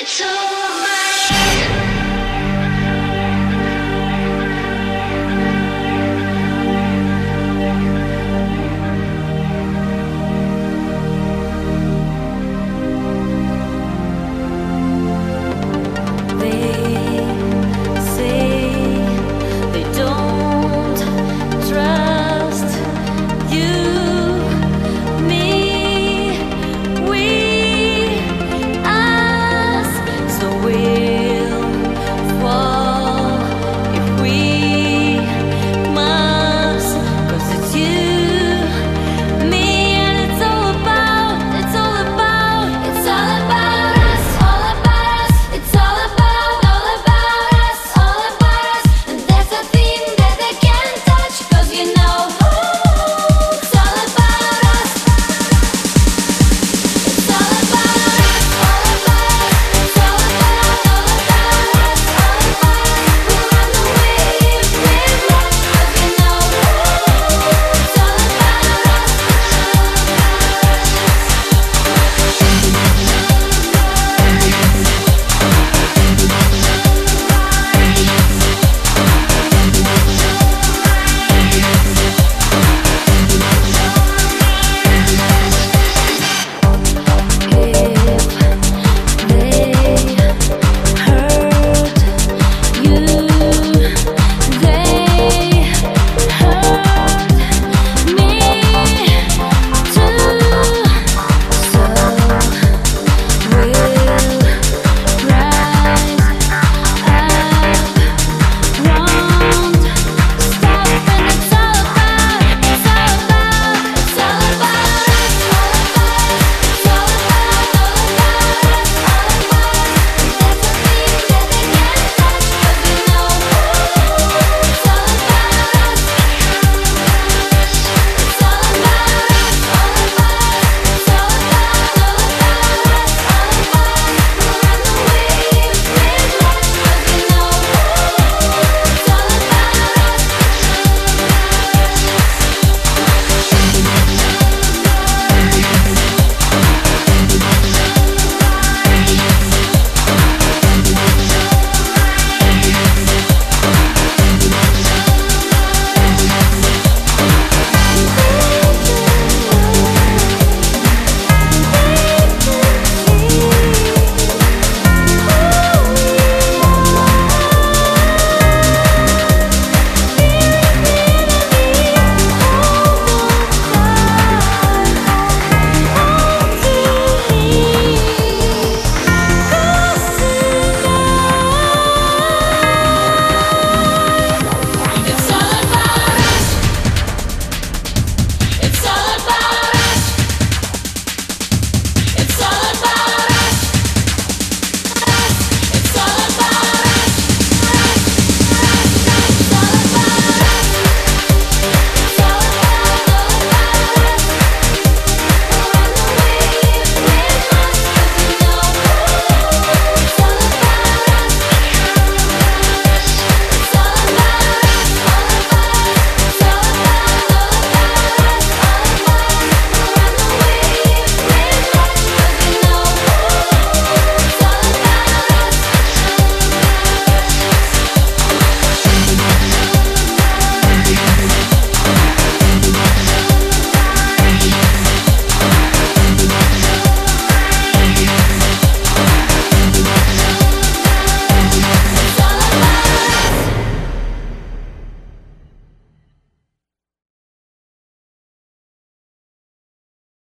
It's all